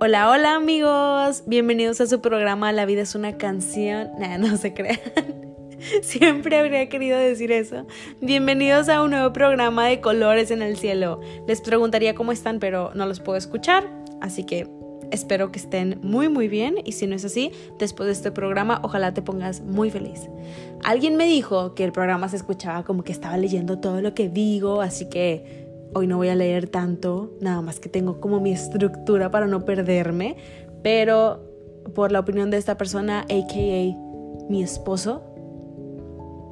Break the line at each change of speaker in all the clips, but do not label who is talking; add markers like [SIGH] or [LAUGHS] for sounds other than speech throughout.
Hola, hola amigos, bienvenidos a su programa La vida es una canción. Nah, no se crean. [LAUGHS] Siempre habría querido decir eso. Bienvenidos a un nuevo programa de colores en el cielo. Les preguntaría cómo están, pero no los puedo escuchar, así que espero que estén muy muy bien y si no es así, después de este programa ojalá te pongas muy feliz. Alguien me dijo que el programa se escuchaba como que estaba leyendo todo lo que digo, así que Hoy no voy a leer tanto, nada más que tengo como mi estructura para no perderme, pero por la opinión de esta persona, aka mi esposo,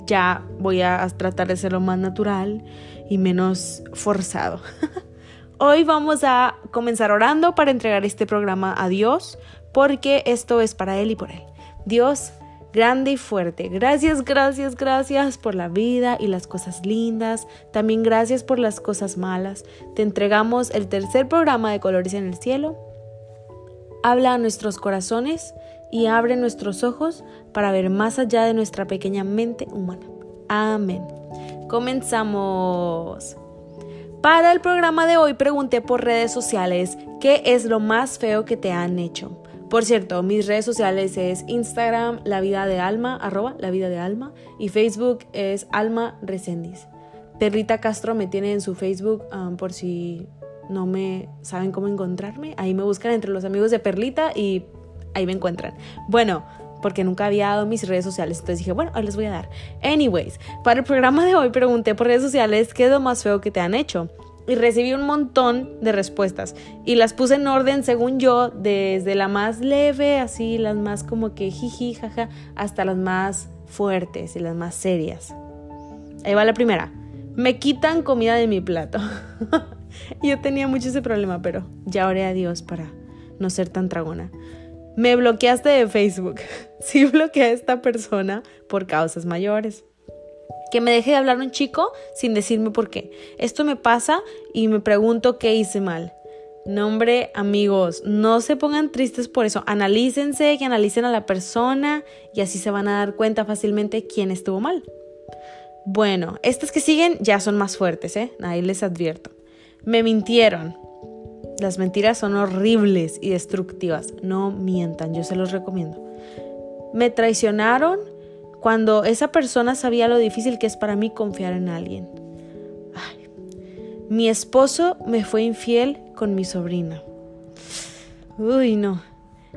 ya voy a tratar de ser lo más natural y menos forzado. [LAUGHS] Hoy vamos a comenzar orando para entregar este programa a Dios, porque esto es para Él y por Él. Dios, grande y fuerte. Gracias, gracias, gracias por la vida y las cosas lindas. También gracias por las cosas malas. Te entregamos el tercer programa de Colores en el Cielo. Habla a nuestros corazones y abre nuestros ojos para ver más allá de nuestra pequeña mente humana. Amén. Comenzamos. Para el programa de hoy pregunté por redes sociales qué es lo más feo que te han hecho. Por cierto, mis redes sociales es Instagram, la vida de alma, arroba la vida de alma, y Facebook es Alma Recendis. Perrita Castro me tiene en su Facebook um, por si no me saben cómo encontrarme. Ahí me buscan entre los amigos de Perlita y ahí me encuentran. Bueno, porque nunca había dado mis redes sociales, entonces dije, bueno, hoy les voy a dar. Anyways, para el programa de hoy pregunté por redes sociales qué es lo más feo que te han hecho y recibí un montón de respuestas y las puse en orden según yo, desde la más leve, así las más como que jiji, jaja, hasta las más fuertes y las más serias. Ahí va la primera. Me quitan comida de mi plato. [LAUGHS] yo tenía mucho ese problema, pero ya oré a Dios para no ser tan tragona. Me bloqueaste de Facebook. [LAUGHS] Sí bloqueé a esta persona por causas mayores que me deje de hablar un chico sin decirme por qué. Esto me pasa y me pregunto qué hice mal. Nombre, amigos, no se pongan tristes por eso. Analícense, que analicen a la persona y así se van a dar cuenta fácilmente quién estuvo mal. Bueno, estas que siguen ya son más fuertes, ¿eh? Ahí les advierto. Me mintieron. Las mentiras son horribles y destructivas. No mientan, yo se los recomiendo. Me traicionaron cuando esa persona sabía lo difícil que es para mí confiar en alguien. mi esposo me fue infiel con mi sobrina. Uy, no.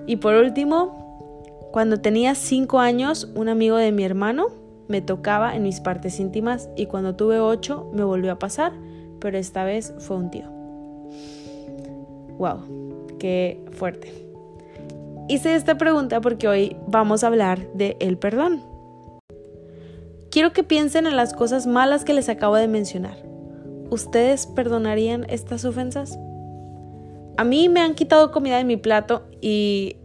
Y por último, cuando tenía cinco años, un amigo de mi hermano me tocaba en mis partes íntimas y cuando tuve ocho me volvió a pasar, pero esta vez fue un tío. Wow, qué fuerte. Hice esta pregunta porque hoy vamos a hablar de el perdón. Quiero que piensen en las cosas malas que les acabo de mencionar. ¿Ustedes perdonarían estas ofensas? A mí me han quitado comida de mi plato y,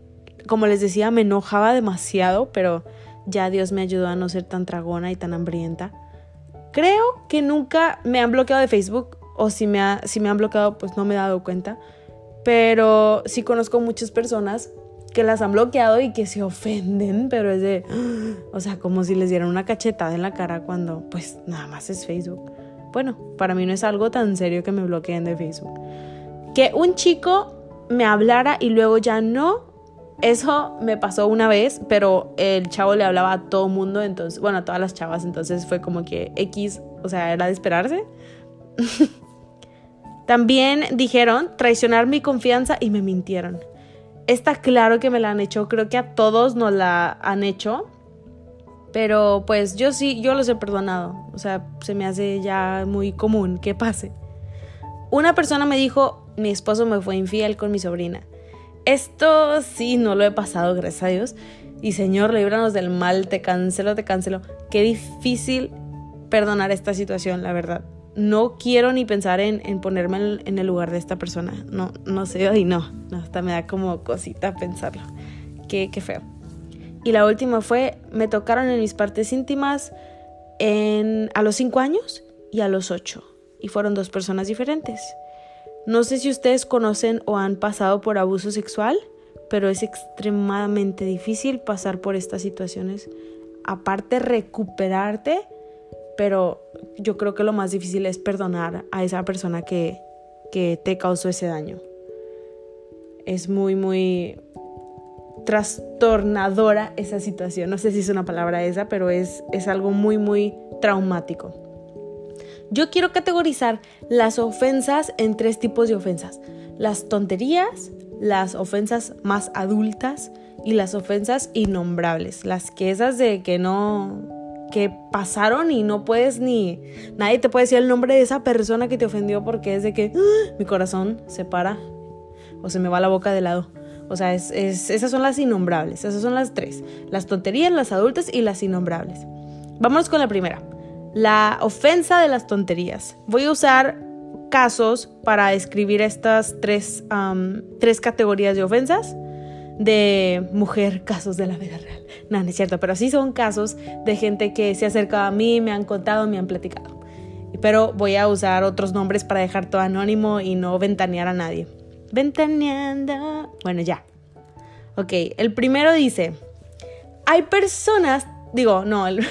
como les decía, me enojaba demasiado, pero ya Dios me ayudó a no ser tan tragona y tan hambrienta. Creo que nunca me han bloqueado de Facebook, o si me, si me han bloqueado, pues no me he dado cuenta. Pero sí conozco muchas personas que las han bloqueado y que se ofenden, pero es de, o sea, como si les dieran una cachetada en la cara cuando pues nada más es Facebook. Bueno, para mí no es algo tan serio que me bloqueen de Facebook. Que un chico me hablara y luego ya no, eso me pasó una vez, pero el chavo le hablaba a todo mundo, entonces, bueno, a todas las chavas, entonces fue como que X, o sea, era de esperarse. [LAUGHS] También dijeron traicionar mi confianza y me mintieron. Está claro que me la han hecho, creo que a todos nos la han hecho. Pero pues yo sí, yo los he perdonado. O sea, se me hace ya muy común que pase. Una persona me dijo, mi esposo me fue infiel con mi sobrina. Esto sí, no lo he pasado, gracias a Dios. Y Señor, líbranos del mal, te cancelo, te cancelo. Qué difícil perdonar esta situación, la verdad no quiero ni pensar en, ponerme en, el lugar de esta persona. No, no sé, y no, hasta me da como cosita pensarlo. Qué, feo. Y la última fue, me tocaron en mis partes íntimas en, a los 5 años y a los 8. Y fueron dos personas diferentes. No sé si ustedes conocen o han pasado por abuso sexual, pero es extremadamente difícil pasar por estas situaciones. Aparte, recuperarte pero yo creo que lo más difícil es perdonar a esa persona que, te causó ese daño. es muy, muy trastornadora esa situación. No sé si es una palabra esa, pero es, es algo muy, muy traumático. Yo quiero categorizar las ofensas en tres tipos de ofensas. Las tonterías, las ofensas más adultas y las ofensas innombrables. Las que esas de que no, que pasaron y no puedes ni, nadie te puede decir el nombre de esa persona que te ofendió porque es de que ¡ah! mi corazón se para o se me va la boca de lado. O sea, es, esas son las innombrables, esas son las tres. Las tonterías, las adultas y las innombrables. Vámonos con la primera. La ofensa de las tonterías. Voy a usar casos para describir estas tres, tres categorías de ofensas de mujer, casos de la vida real. No, no es cierto, pero sí son casos de gente que se ha acercado a mí, me han contado, me han platicado. Pero voy a usar otros nombres para dejar todo anónimo y no ventanear a nadie. Ventaneando. Bueno, ya. Ok, el primero dice, hay personas, digo, no, el,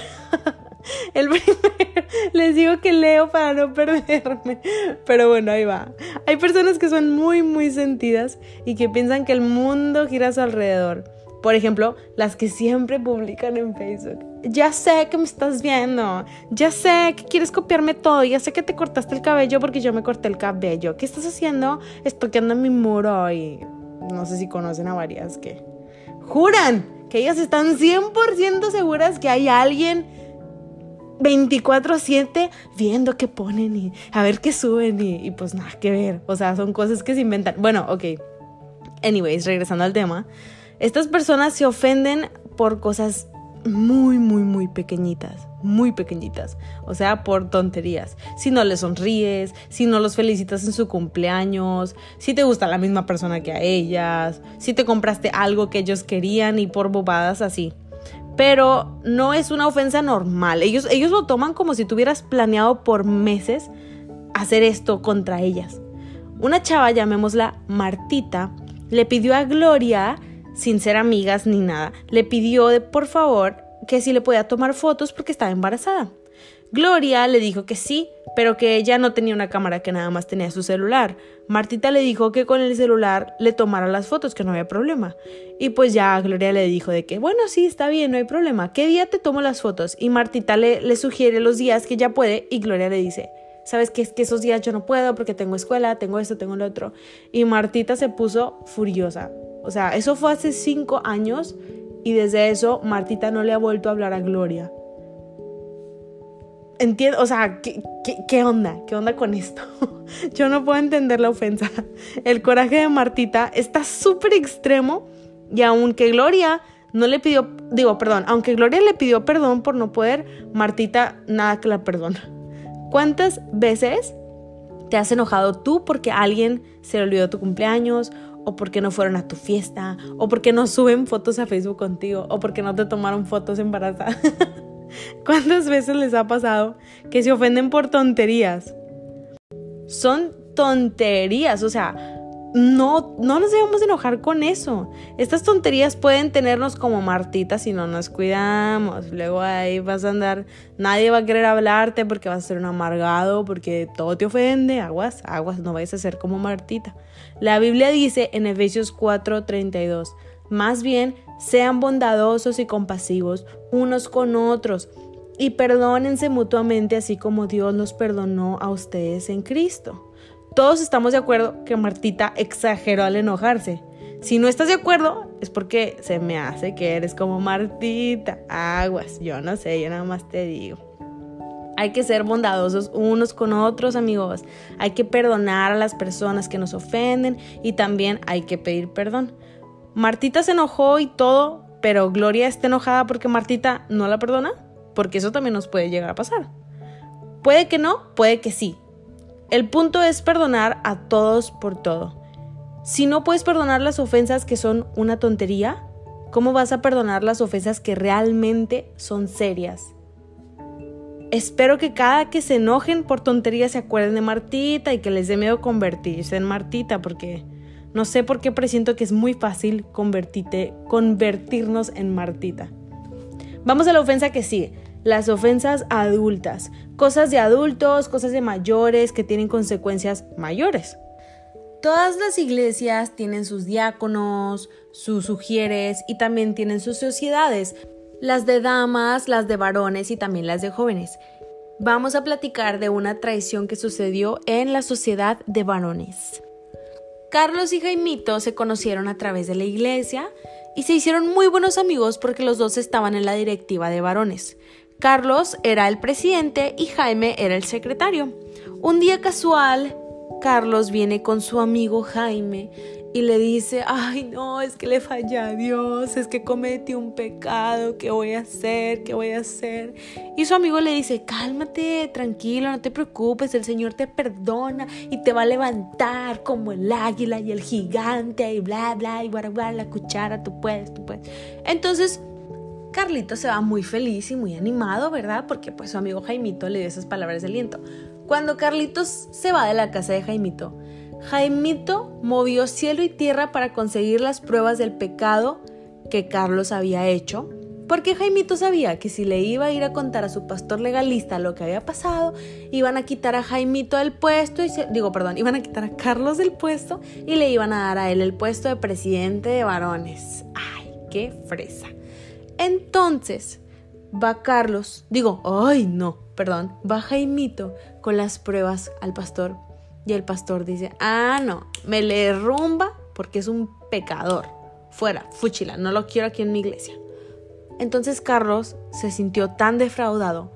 [LAUGHS] el primero, les digo que leo para no perderme, pero bueno, ahí va. Hay personas que son muy, muy sentidas y que piensan que el mundo gira a su alrededor. Por ejemplo, las que siempre publican en Facebook. Ya sé que me estás viendo. Ya sé que quieres copiarme todo. Ya sé que te cortaste el cabello porque yo me corté el cabello. ¿Qué estás haciendo? Estoqueando mi muro y no sé si conocen a varias que juran que ellas están 100% seguras que hay alguien 24/7 viendo qué ponen y a ver qué suben y, y, pues nada que ver. O sea, son cosas que se inventan. Bueno, ok. Anyways, regresando al tema. Estas personas se ofenden por cosas muy, muy, muy pequeñitas, muy pequeñitas, o sea, por tonterías. Si no les sonríes, si no los felicitas en su cumpleaños, si te gusta la misma persona que a ellas, si te compraste algo que ellos querían y por bobadas así. Pero no es una ofensa normal. Ellos, ellos lo toman como si tuvieras planeado por meses hacer esto contra ellas. Una chava, llamémosla Martita, le pidió a Gloria sin ser amigas ni nada, le pidió por favor que si le podía tomar fotos porque estaba embarazada. Gloria le dijo que sí, pero que ella no tenía una cámara, que nada más tenía su celular. Martita le dijo que con el celular le tomara las fotos, que no había problema. Y pues ya Gloria le dijo de que, bueno, sí, está bien, no hay problema. ¿Qué día te tomo las fotos? Y Martita le, le sugiere los días que ya puede y Gloria le dice, ¿sabes qué? Es que esos días yo no puedo porque tengo escuela, tengo esto, tengo lo otro. Y Martita se puso furiosa. O sea, eso fue hace cinco años y desde eso Martita no le ha vuelto a hablar a Gloria. Entiendo, o sea, ¿qué, qué, onda? ¿Qué onda con esto? [LAUGHS] Yo no puedo entender la ofensa. El coraje de Martita está súper extremo y aunque Gloria no le pidió, digo, perdón, aunque Gloria le pidió perdón por no poder, Martita nada que la perdona. ¿Cuántas veces te has enojado tú porque alguien se le olvidó tu cumpleaños o porque no fueron a tu fiesta, o porque no suben fotos a Facebook contigo, o porque no te tomaron fotos embarazadas. [LAUGHS] ¿Cuántas veces les ha pasado que se ofenden por tonterías? Son tonterías, o sea, no, no nos debemos enojar con eso. Estas tonterías pueden tenernos como Martita si no nos cuidamos. Luego ahí vas a andar, nadie va a querer hablarte porque vas a ser un amargado, porque todo te ofende. Aguas, aguas, no vayas a ser como Martita. La Biblia dice en Efesios 4:32, más bien sean bondadosos y compasivos unos con otros y perdónense mutuamente así como Dios los perdonó a ustedes en Cristo. Todos estamos de acuerdo que Martita exageró al enojarse. Si no estás de acuerdo, es porque se me hace que eres como Martita. Aguas, yo no sé, yo nada más te digo. Hay que ser bondadosos unos con otros, amigos. Hay que perdonar a las personas que nos ofenden y también hay que pedir perdón. Martita se enojó y todo, pero Gloria está enojada porque Martita no la perdona, porque eso también nos puede llegar a pasar. Puede que no, puede que sí. El punto es perdonar a todos por todo. Si no puedes perdonar las ofensas que son una tontería, ¿cómo vas a perdonar las ofensas que realmente son serias? Espero que cada que se enojen por tonterías se acuerden de Martita y que les dé miedo convertirse en Martita, porque no sé por qué presiento que es muy fácil convertirte, convertirnos en Martita. Vamos a la ofensa que sigue las ofensas adultas, cosas de adultos, cosas de mayores que tienen consecuencias mayores. Todas las iglesias tienen sus diáconos, sus sugieres y también tienen sus sociedades, las de damas, las de varones y también las de jóvenes. Vamos a platicar de una traición que sucedió en la sociedad de varones. Carlos y Jaimito se conocieron a través de la iglesia y se hicieron muy buenos amigos porque los dos estaban en la directiva de varones. Carlos era el presidente y Jaime era el secretario. Un día casual, Carlos viene con su amigo Jaime y le dice, ay no, es que le fallé a Dios, es que cometí un pecado, ¿qué voy a hacer? ¿Qué voy a hacer? Y su amigo le dice, cálmate, tranquilo, no te preocupes, el Señor te perdona y te va a levantar como el águila y el gigante y bla, bla, y bla, la cuchara, tú puedes, tú puedes. Entonces, Carlito se va muy feliz y muy animado, ¿verdad? Porque pues su amigo Jaimito le dio esas palabras de aliento. Cuando Carlitos se va de la casa de Jaimito, Jaimito movió cielo y tierra para conseguir las pruebas del pecado que Carlos había hecho, porque Jaimito sabía que si le iba a ir a contar a su pastor legalista lo que había pasado, iban a quitar a Jaimito del puesto, y digo, perdón, iban a quitar a Carlos del puesto y le iban a dar a él el puesto de presidente de varones. ¡Ay, qué fresa! Entonces, va Carlos, digo, ¡ay, no! Perdón, va Jaimito con las pruebas al pastor y el pastor dice, ah, no, me le rumba porque es un pecador. Fuera, fúchila, no lo quiero aquí en mi iglesia. Entonces Carlos se sintió tan defraudado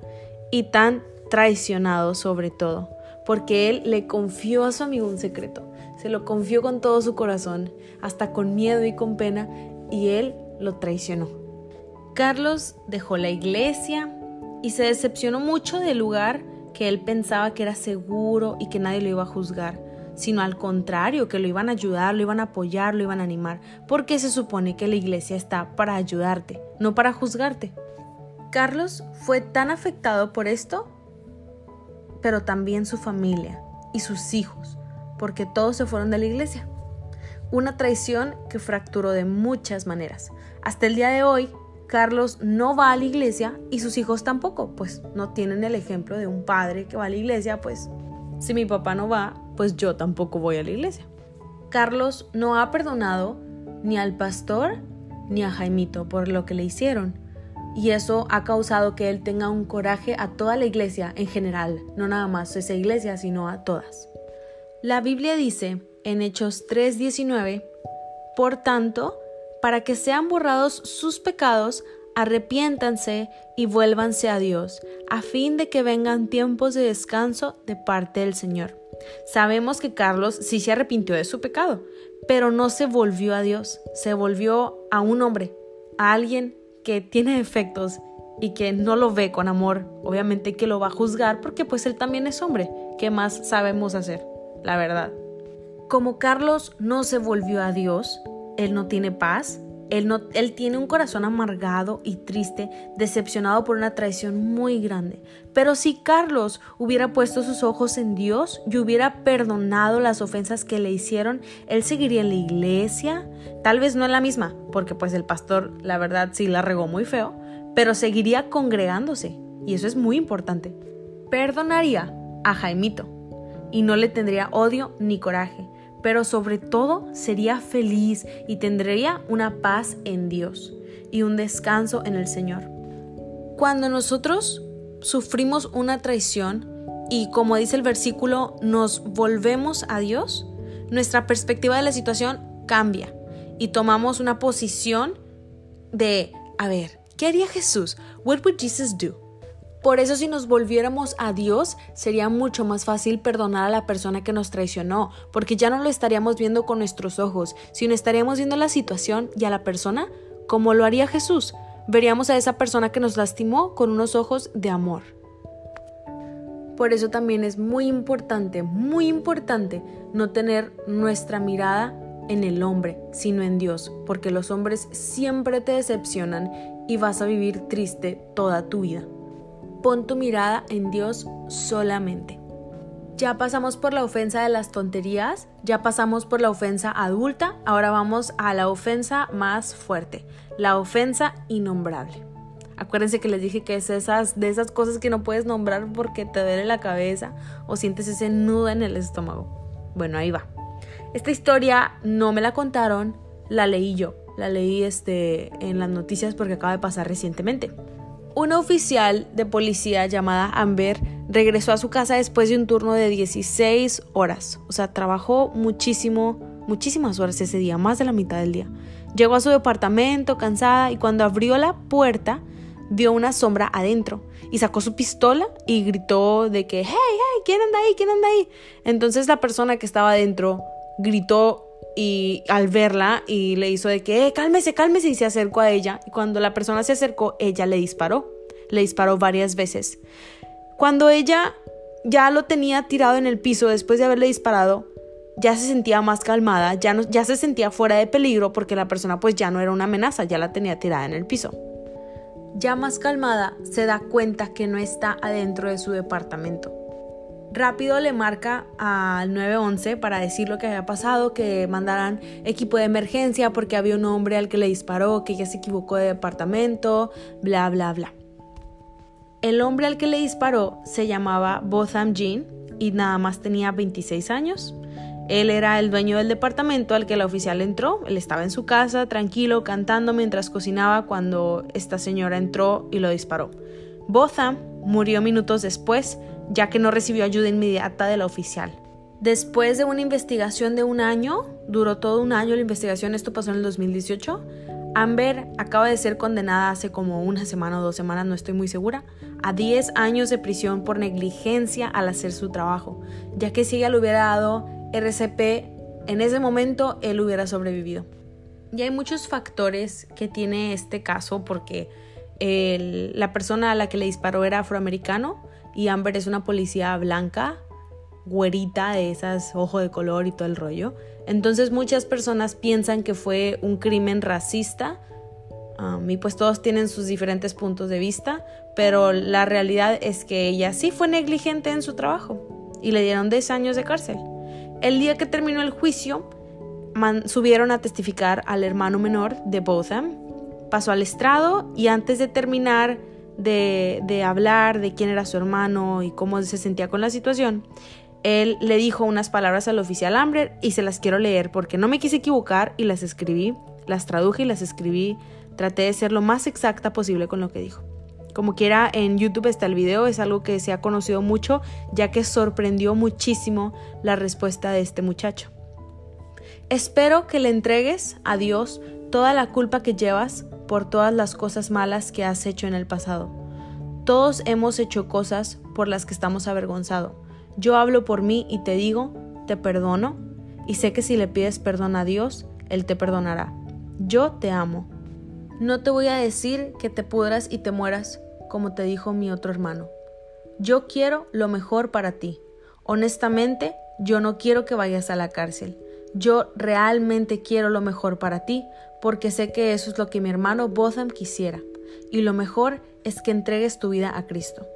y tan traicionado sobre todo, porque él le confió a su amigo un secreto, se lo confió con todo su corazón, hasta con miedo y con pena, y él lo traicionó. Carlos dejó la iglesia y se decepcionó mucho del lugar que él pensaba que era seguro y que nadie lo iba a juzgar, sino al contrario, que lo iban a ayudar, lo iban a apoyar, lo iban a animar, porque se supone que la iglesia está para ayudarte, no para juzgarte. Carlos fue tan afectado por esto, pero también su familia y sus hijos, porque todos se fueron de la iglesia. Una traición que fracturó de muchas maneras. Hasta el día de hoy, Carlos no va a la iglesia y sus hijos tampoco, pues no tienen el ejemplo de un padre que va a la iglesia, pues si mi papá no va, pues yo tampoco voy a la iglesia. Carlos no ha perdonado ni al pastor ni a Jaimito por lo que le hicieron. Y eso ha causado que él tenga un coraje a toda la iglesia en general, no nada más a esa iglesia, sino a todas. La Biblia dice en Hechos 3:19, por tanto, para que sean borrados sus pecados, arrepiéntanse y vuélvanse a Dios, a fin de que vengan tiempos de descanso de parte del Señor. Sabemos que Carlos sí se arrepintió de su pecado, pero no se volvió a Dios, se volvió a un hombre, a alguien que tiene defectos y que no lo ve con amor. Obviamente que lo va a juzgar porque pues él también es hombre. ¿Qué más sabemos hacer? La verdad. Como Carlos no se volvió a Dios, él no tiene paz, él, no, él, tiene un corazón amargado y triste, decepcionado por una traición muy grande. Pero si Carlos hubiera puesto sus ojos en Dios y hubiera perdonado las ofensas que le hicieron, él seguiría en la iglesia, tal vez no en la misma, porque pues el pastor la verdad sí la regó muy feo, pero seguiría congregándose, y eso es muy importante. Perdonaría a Jaimito y no le tendría odio ni coraje pero sobre todo sería feliz y tendría una paz en Dios y un descanso en el Señor. Cuando nosotros sufrimos una traición y como dice el versículo, nos volvemos a Dios, nuestra perspectiva de la situación cambia y tomamos una posición de, a ver, ¿qué haría Jesús? What would Jesus do? Por eso si nos volviéramos a Dios, sería mucho más fácil perdonar a la persona que nos traicionó, porque ya no lo estaríamos viendo con nuestros ojos, sino estaríamos viendo la situación y a la persona como lo haría Jesús. Veríamos a esa persona que nos lastimó con unos ojos de amor. Por eso también es muy importante, muy importante no tener nuestra mirada en el hombre, sino en Dios, porque los hombres siempre te decepcionan y vas a vivir triste toda tu vida. Pon tu mirada en Dios solamente. Ya pasamos por la ofensa de las tonterías, ya pasamos por la ofensa adulta, ahora vamos a la ofensa más fuerte, la ofensa innombrable. Acuérdense que les dije que es esas, de esas cosas que no puedes nombrar porque te duele la cabeza o sientes ese nudo en el estómago. Bueno, ahí va. Esta historia no me la contaron, la leí yo. La leí este, en las noticias porque acaba de pasar recientemente. Una oficial de policía llamada Amber regresó a su casa después de un turno de 16 horas. O sea, trabajó muchísimo, muchísimas horas ese día, más de la mitad del día. Llegó a su departamento cansada y cuando abrió la puerta vio una sombra adentro y sacó su pistola y gritó de que, hey, hey, ¿quién anda ahí? ¿quién anda ahí? Entonces la persona que estaba adentro gritó y al verla y le hizo de que, eh, cálmese, cálmese y se acercó a ella. Y cuando la persona se acercó, ella le disparó. Le disparó varias veces. Cuando ella ya lo tenía tirado en el piso después de haberle disparado, ya se sentía más calmada, ya, no, ya se sentía fuera de peligro porque la persona pues ya no era una amenaza, ya la tenía tirada en el piso. Ya más calmada, se da cuenta que no está adentro de su departamento. Rápido le marca al 911 para decir lo que había pasado, que mandaran equipo de emergencia porque había un hombre al que le disparó, que ella se equivocó de departamento, bla, bla, bla. El hombre al que le disparó se llamaba Botham Jean y nada más tenía 26 años. Él era el dueño del departamento al que la oficial entró. Él estaba en su casa, tranquilo, cantando mientras cocinaba cuando esta señora entró y lo disparó. Botham murió minutos después, ya que no recibió ayuda inmediata de la oficial. Después de una investigación de un año, duró todo un año la investigación, esto pasó en el 2018, Amber acaba de ser condenada hace como una semana o dos semanas, no estoy muy segura, a 10 años de prisión por negligencia al hacer su trabajo, ya que si ella le hubiera dado RCP, en ese momento él hubiera sobrevivido. Y hay muchos factores que tiene este caso porque la persona a la que le disparó era afroamericano y Amber es una policía blanca, güerita, de esas ojo de color y todo el rollo. Entonces muchas personas piensan que fue un crimen racista um, y pues todos tienen sus diferentes puntos de vista, pero la realidad es que ella sí fue negligente en su trabajo y le dieron 10 años de cárcel. El día que terminó el juicio, subieron a testificar al hermano menor de Botham, pasó al estrado y antes de terminar de, hablar de quién era su hermano y cómo se sentía con la situación, él le dijo unas palabras al oficial Amber y se las quiero leer porque no me quise equivocar y las escribí, las traduje y las escribí. Traté de ser lo más exacta posible con lo que dijo. Como quiera, en YouTube está el video, es algo que se ha conocido mucho, ya que sorprendió muchísimo la respuesta de este muchacho. Espero que le entregues a Dios toda la culpa que llevas por todas las cosas malas que has hecho en el pasado. Todos hemos hecho cosas por las que estamos avergonzados yo hablo por mí y te digo, te perdono, y sé que si le pides perdón a Dios, Él te perdonará. Yo te amo. No te voy a decir que te pudras y te mueras, como te dijo mi otro hermano. Yo quiero lo mejor para ti. Honestamente, yo no quiero que vayas a la cárcel. Yo realmente quiero lo mejor para ti, porque sé que eso es lo que mi hermano Botham quisiera. Y lo mejor es que entregues tu vida a Cristo.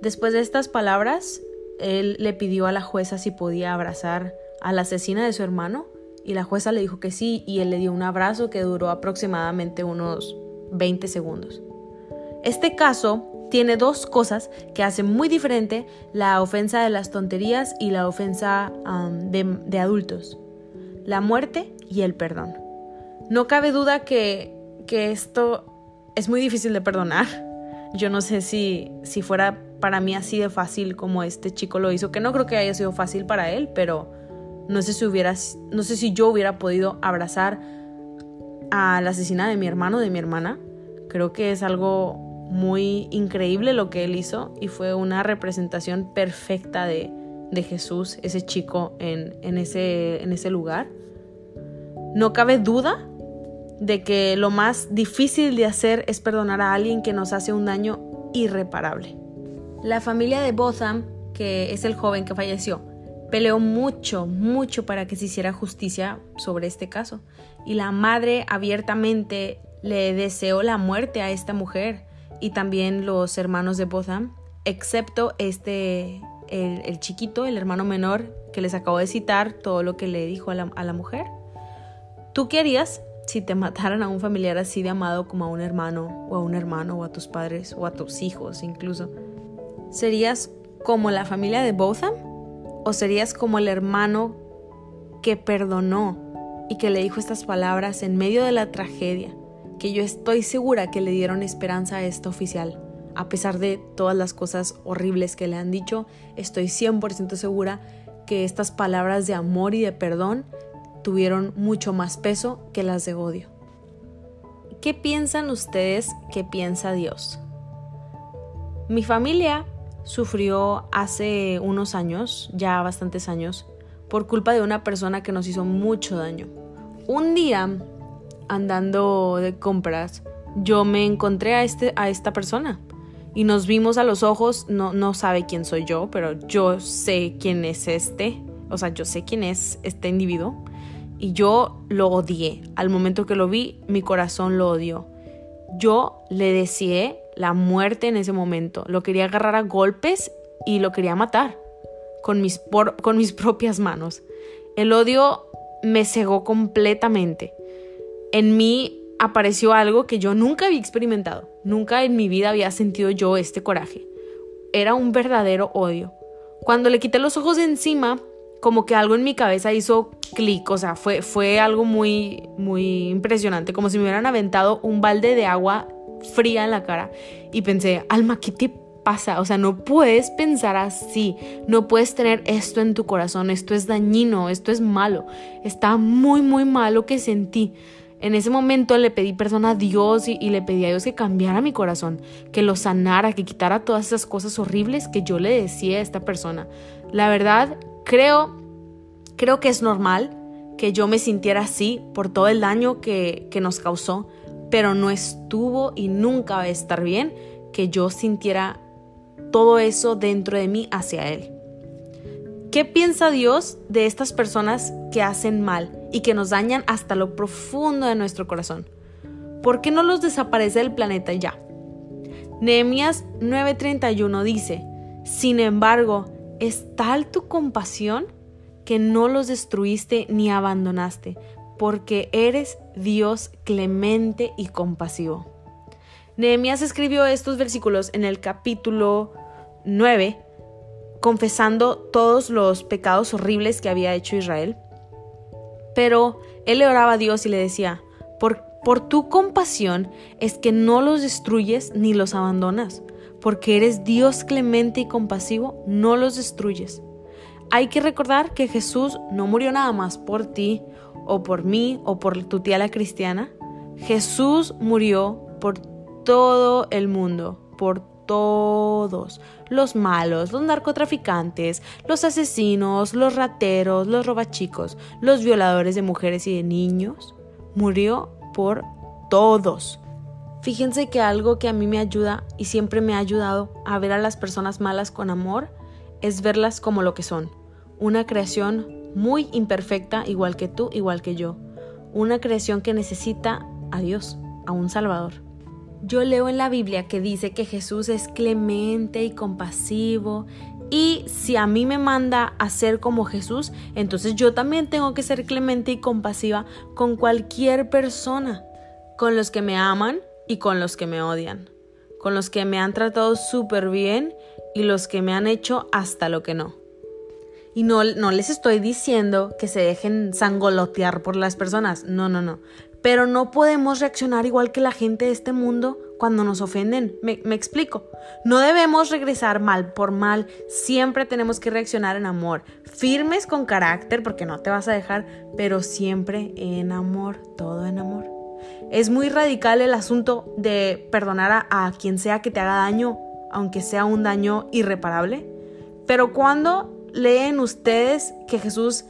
Después de estas palabras, él le pidió a la jueza si podía abrazar a la asesina de su hermano y la jueza le dijo que sí y él le dio un abrazo que duró aproximadamente unos 20 segundos. Este caso tiene dos cosas que hacen muy diferente la ofensa de las tonterías y la ofensa de, de adultos. La muerte y el perdón. No cabe duda que, que esto es muy difícil de perdonar. Yo no sé si, si fuera para mí así de fácil como este chico lo hizo, que no creo que haya sido fácil para él, pero no sé si hubiera, no sé si yo hubiera podido abrazar a la asesina de mi hermano, de mi hermana. Creo que es algo muy increíble lo que él hizo y fue una representación perfecta de, de Jesús, ese chico en, en, ese, en ese lugar. No cabe duda de que lo más difícil de hacer es perdonar a alguien que nos hace un daño irreparable. La familia de Botham, que es el joven que falleció, peleó mucho, mucho para que se hiciera justicia sobre este caso. Y la madre abiertamente le deseó la muerte a esta mujer y también los hermanos de Botham, excepto este, el, chiquito, el hermano menor, que les acabo de citar todo lo que le dijo a la, a la mujer. ¿Tú qué harías si te mataran a un familiar así de amado como a un hermano o a un hermano o a tus padres o a tus hijos incluso? ¿Serías como la familia de Botham? ¿O serías como el hermano que perdonó y que le dijo estas palabras en medio de la tragedia, que yo estoy segura que le dieron esperanza a este oficial. A pesar de todas las cosas horribles que le han dicho, estoy 100% segura que estas palabras de amor y de perdón tuvieron mucho más peso que las de odio. ¿Qué piensan ustedes que piensa Dios? Mi familia sufrió hace unos años, ya bastantes años, por culpa de una persona que nos hizo mucho daño. Un día, andando de compras, yo me encontré a, este, a esta persona y nos vimos a los ojos, no, no sabe quién soy yo, pero yo sé quién es este, o sea, yo sé quién es este individuo y yo lo odié. Al momento que lo vi, mi corazón lo odió. Yo le deseé la muerte en ese momento. Lo quería agarrar a golpes y lo quería matar con mis, con mis [LAUGHS] propias manos. El odio me cegó completamente. En mí apareció algo que yo nunca había experimentado. Nunca en mi vida había sentido yo este coraje. Era un verdadero odio. Cuando le quité los ojos de encima, como que algo en mi cabeza hizo clic, o sea, fue, fue algo muy, muy impresionante, como si me hubieran aventado un balde de agua fría en la cara. Y pensé, Alma, ¿qué te pasa? O sea, no puedes pensar así, no puedes tener esto en tu corazón, esto es dañino, esto es malo, está muy, muy malo que sentí. En ese momento le pedí perdón a Dios y, y, le pedí a Dios que cambiara mi corazón, que lo sanara, que quitara todas esas cosas horribles que yo le decía a esta persona. La verdad, creo, creo que es normal que yo me sintiera así por todo el daño que, que nos causó, pero no estuvo y nunca va a estar bien que yo sintiera todo eso dentro de mí hacia Él. ¿Qué piensa Dios de estas personas que hacen mal y que nos dañan hasta lo profundo de nuestro corazón? ¿Por qué no los desaparece del planeta ya? Nehemías 9:31 dice, Sin embargo, es tal tu compasión que no los destruiste ni abandonaste, porque eres Dios clemente y compasivo. Nehemías escribió estos versículos en el capítulo 9, confesando todos los pecados horribles que había hecho Israel. Pero él le oraba a Dios y le decía, por, por tu compasión es que no los destruyes ni los abandonas, porque eres Dios clemente y compasivo, no los destruyes. Hay que recordar que Jesús no murió nada más por ti o por mí o por tu tía la cristiana. Jesús murió por todo el mundo, por todos, los malos, los narcotraficantes, los asesinos, los rateros, los robachicos, los violadores de mujeres y de niños. Murió por todos. Fíjense que algo que a mí me ayuda y siempre me ha ayudado a ver a las personas malas con amor es verlas como lo que son. Una creación muy imperfecta, igual que tú, igual que yo. Una creación que necesita a Dios, a un Salvador. Yo leo en la Biblia que dice que Jesús es clemente y compasivo y si a mí me manda a ser como Jesús, entonces yo también tengo que ser clemente y compasiva con cualquier persona, con los que me aman y con los que me odian, con los que me han tratado súper bien y los que me han hecho hasta lo que no. Y no, no les estoy diciendo que se dejen sangolotear por las personas, no, no, no. Pero no podemos reaccionar igual que la gente de este mundo cuando nos ofenden. Me, me, explico. No debemos regresar mal por mal. Siempre tenemos que reaccionar en amor. Firmes con carácter porque no te vas a dejar, pero siempre en amor. Todo en amor. Es muy radical el asunto de perdonar a, a quien sea que te haga daño, aunque sea un daño irreparable. Pero cuando leen ustedes que Jesús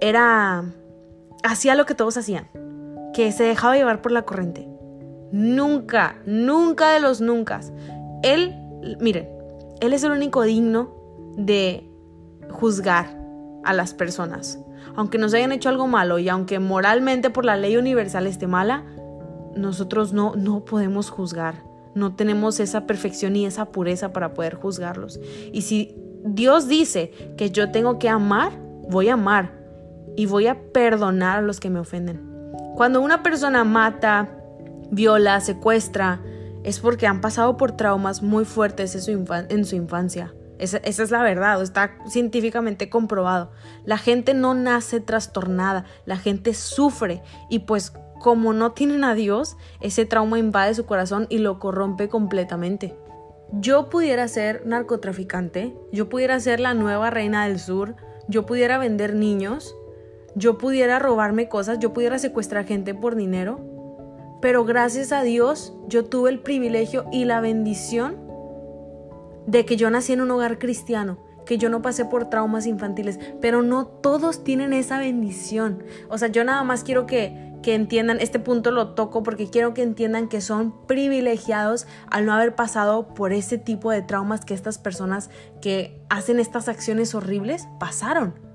era hacía lo que todos hacían, que se dejaba llevar por la corriente. Nunca, nunca de los nunca. Él, miren, él es el único digno de juzgar a las personas. Aunque nos hayan hecho algo malo y aunque moralmente por la ley universal esté mala, nosotros no, no podemos juzgar. No tenemos esa perfección y esa pureza para poder juzgarlos. Y si Dios dice que yo tengo que amar, voy a amar y voy a perdonar a los que me ofenden. Cuando una persona mata, viola, secuestra, es porque han pasado por traumas muy fuertes en su, infancia Esa, es la verdad, está científicamente comprobado. La gente no nace trastornada, la gente sufre y pues como no tienen a Dios, ese trauma invade su corazón y lo corrompe completamente. Yo pudiera ser narcotraficante, yo pudiera ser la nueva reina del sur, yo pudiera vender niños, yo pudiera robarme cosas, yo pudiera secuestrar gente por dinero, pero gracias a Dios yo tuve el privilegio y la bendición de que yo nací en un hogar cristiano, que yo no pasé por traumas infantiles, pero no todos tienen esa bendición. O sea, yo nada más quiero que, que entiendan, este punto lo toco porque quiero que entiendan que son privilegiados al no haber pasado por ese tipo de traumas que estas personas que hacen estas acciones horribles pasaron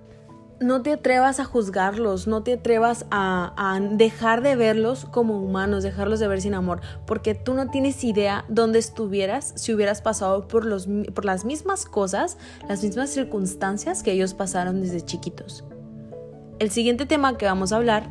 no te atrevas a juzgarlos, no te atrevas a, dejar de verlos como humanos, dejarlos de ver sin amor, porque tú no tienes idea dónde estuvieras si hubieras pasado por, los, por las mismas cosas, las mismas circunstancias que ellos pasaron desde chiquitos. El siguiente tema que vamos a hablar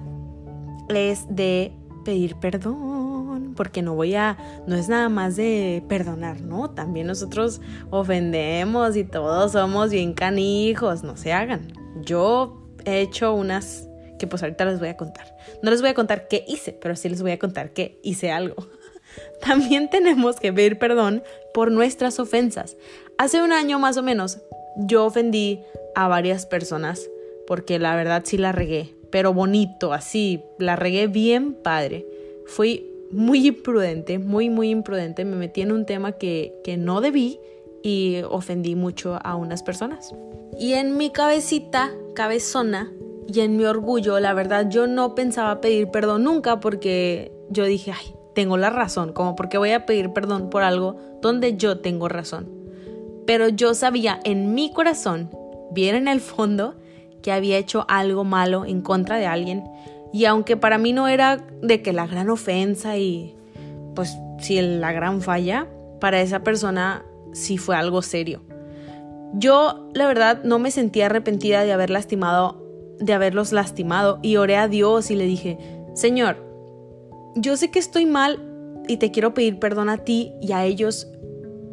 de pedir perdón, porque no voy a, no es nada más de perdonar, ¿no? También nosotros ofendemos y todos somos bien canijos, no se hagan. Yo he hecho unas que pues ahorita les voy a contar. No les voy a contar qué hice, pero sí les voy a contar que hice algo. [LAUGHS] También tenemos que pedir perdón por nuestras ofensas. Hace un año más o menos yo ofendí a varias personas porque la verdad sí la regué, pero bonito, así, la regué bien padre. Fui muy imprudente, muy, muy imprudente. Me metí en un tema que, que no debí y ofendí mucho a unas personas. Y en mi cabecita, cabezona, y en mi orgullo, la verdad, yo no pensaba pedir perdón nunca porque yo dije, ay, tengo la razón, como porque voy a pedir perdón por algo donde yo tengo razón. Pero yo sabía en mi corazón, bien en el fondo, que había hecho algo malo en contra de alguien. Y aunque para mí no era de que la gran ofensa y pues si la gran falla, para esa persona sí fue algo serio. Yo, la verdad, no me sentía arrepentida de haber lastimado, de haberlos lastimado y oré a Dios y le dije, Señor, yo sé que estoy mal y te quiero pedir perdón a ti y a ellos,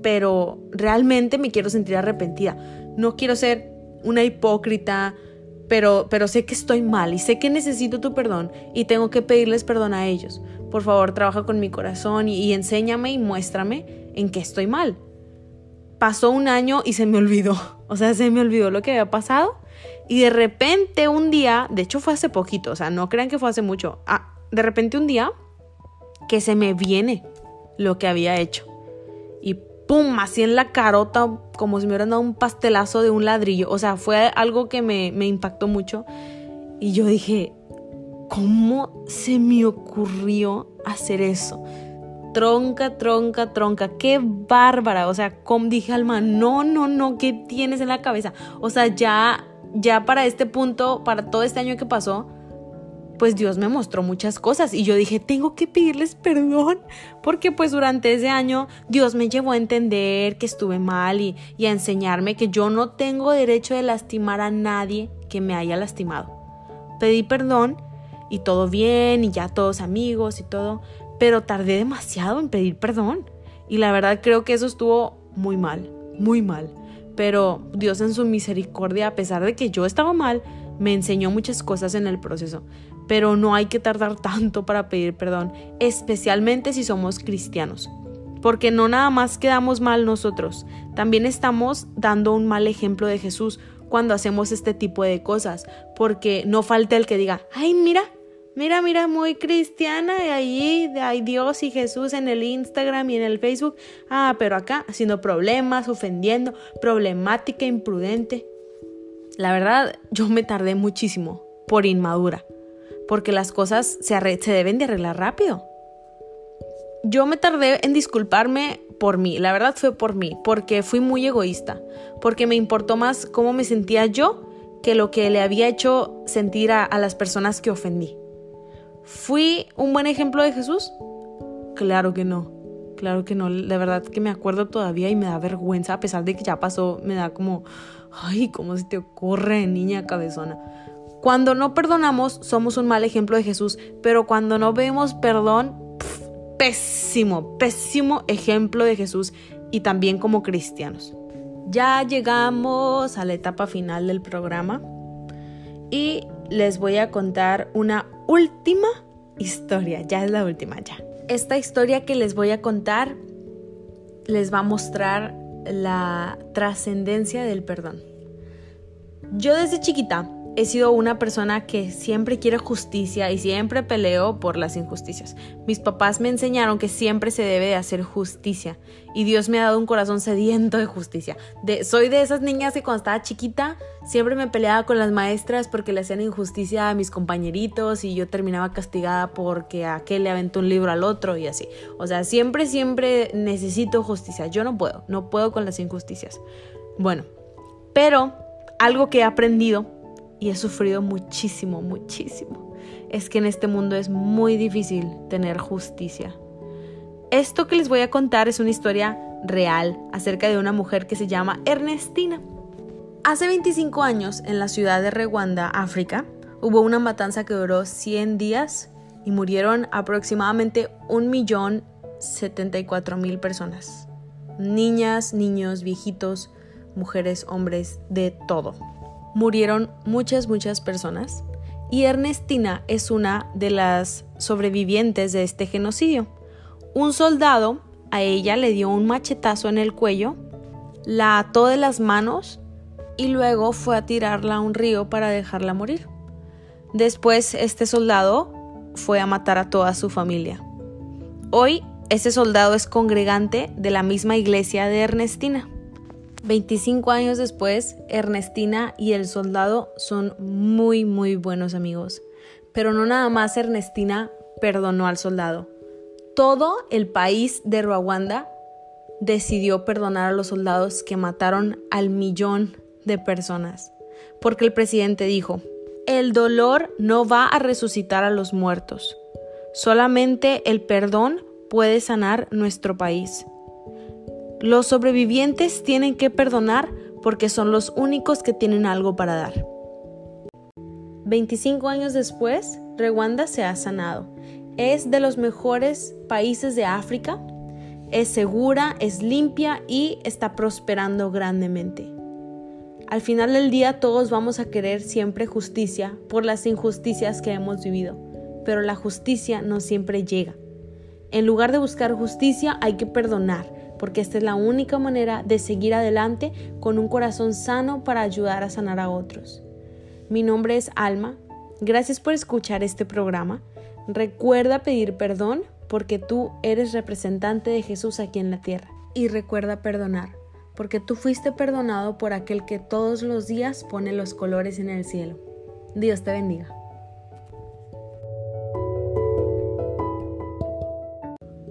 pero realmente me quiero sentir arrepentida. No quiero ser una hipócrita, pero, pero sé que estoy mal y sé que necesito tu perdón y tengo que pedirles perdón a ellos. Por favor, trabaja con mi corazón y, enséñame y muéstrame en qué estoy mal pasó un año y se me olvidó. [LAUGHS] O sea, se me olvidó lo que había pasado. Y de repente un día, de hecho fue hace poquito, o sea, no crean que fue hace mucho. Ah, de repente un día que se me viene lo que había hecho. Pum, así en la carota, como si me hubieran dado un pastelazo de un ladrillo. O sea, fue algo que me, impactó mucho. Y yo dije, ¿cómo se me ocurrió hacer eso? tronca, tronca, tronca, qué bárbara, o sea, dije Alma, no, no, no, ¿qué tienes en la cabeza? O sea, ya, ya para este punto, para todo este año que pasó, pues Dios me mostró muchas cosas y yo dije, tengo que pedirles perdón, porque pues durante ese año Dios me llevó a entender que estuve mal y, y a enseñarme que yo no tengo derecho de lastimar a nadie que me haya lastimado. Pedí perdón y todo bien y ya todos amigos y todo, pero tardé demasiado en pedir perdón. Y la verdad creo que eso estuvo muy mal, muy mal. Pero Dios en su misericordia, a pesar de que yo estaba mal, me enseñó muchas cosas en el proceso. Pero no hay que tardar tanto para pedir perdón, especialmente si somos cristianos. Porque no nada más quedamos mal nosotros, también estamos dando un mal ejemplo de Jesús cuando hacemos este tipo de cosas. Porque no falta el que diga, ay, mira, Mira, mira, muy cristiana y allí hay Dios y Jesús en el Instagram y en el Facebook. Ah, pero acá haciendo problemas, ofendiendo, problemática, imprudente. La verdad, yo me tardé muchísimo por inmadura, porque las cosas se, deben de arreglar rápido. Yo me tardé en disculparme por mí, la verdad fue por mí, porque fui muy egoísta, porque me importó más cómo me sentía yo que lo que le había hecho sentir a las personas que ofendí. ¿Fui un buen ejemplo de Jesús? Claro que no. Claro que no. De verdad que me acuerdo todavía y me da vergüenza, a pesar de que ya pasó, me da como, ay, ¿cómo se te ocurre, niña cabezona? Cuando no perdonamos, somos un mal ejemplo de Jesús, pero cuando no vemos perdón, pésimo, pésimo ejemplo de Jesús y también como cristianos. Ya llegamos a la etapa final del programa y les voy a contar una última historia. Ya es la última, ya. Esta historia que les voy a contar les va a mostrar la trascendencia del perdón. Yo desde chiquita he sido una persona que siempre quiere justicia y siempre peleo por las injusticias. Mis papás me enseñaron que siempre se debe de hacer justicia y Dios me ha dado un corazón sediento de justicia. De, soy de esas niñas que cuando estaba chiquita siempre me peleaba con las maestras porque le hacían injusticia a mis compañeritos y yo terminaba castigada porque aquel le aventó un libro al otro y así. O sea, siempre, siempre necesito justicia. Yo no puedo, no puedo con las injusticias. Bueno, pero algo que he aprendido y he sufrido muchísimo, muchísimo. Es que en este mundo es muy difícil tener justicia. Esto que les voy a contar es una historia real acerca de una mujer que se llama Ernestina. Hace 25 años, en la ciudad de Rwanda, África, hubo una matanza que duró 100 días y murieron aproximadamente 1.074.000 personas. Niñas, niños, viejitos, mujeres, hombres, de todo murieron muchas, muchas personas y Ernestina es una de las sobrevivientes de este genocidio. Un soldado a ella le dio un machetazo en el cuello, la ató de las manos y luego fue a tirarla a un río para dejarla morir. Después este soldado fue a matar a toda su familia. Hoy ese soldado es congregante de la misma iglesia de Ernestina. 25 años después, Ernestina y el soldado son muy, muy buenos amigos. Pero no nada más Ernestina perdonó al soldado. Todo el país de Rwanda decidió perdonar a los soldados que mataron al millón de personas. Porque el presidente dijo, el dolor no va a resucitar a los muertos. Solamente el perdón puede sanar nuestro país. Los sobrevivientes tienen que perdonar porque son los únicos que tienen algo para dar. 25 años después, Rwanda se ha sanado. Es de los mejores países de África. Es segura, es limpia y está prosperando grandemente. Al final del día todos vamos a querer siempre justicia por las injusticias que hemos vivido, pero la justicia no siempre llega. En lugar de buscar justicia hay que perdonar, porque esta es la única manera de seguir adelante con un corazón sano para ayudar a sanar a otros. Mi nombre es Alma, gracias por escuchar este programa. Recuerda pedir perdón porque tú eres representante de Jesús aquí en la tierra. Y recuerda perdonar, porque tú fuiste perdonado por aquel que todos los días pone los colores en el cielo. Dios te bendiga.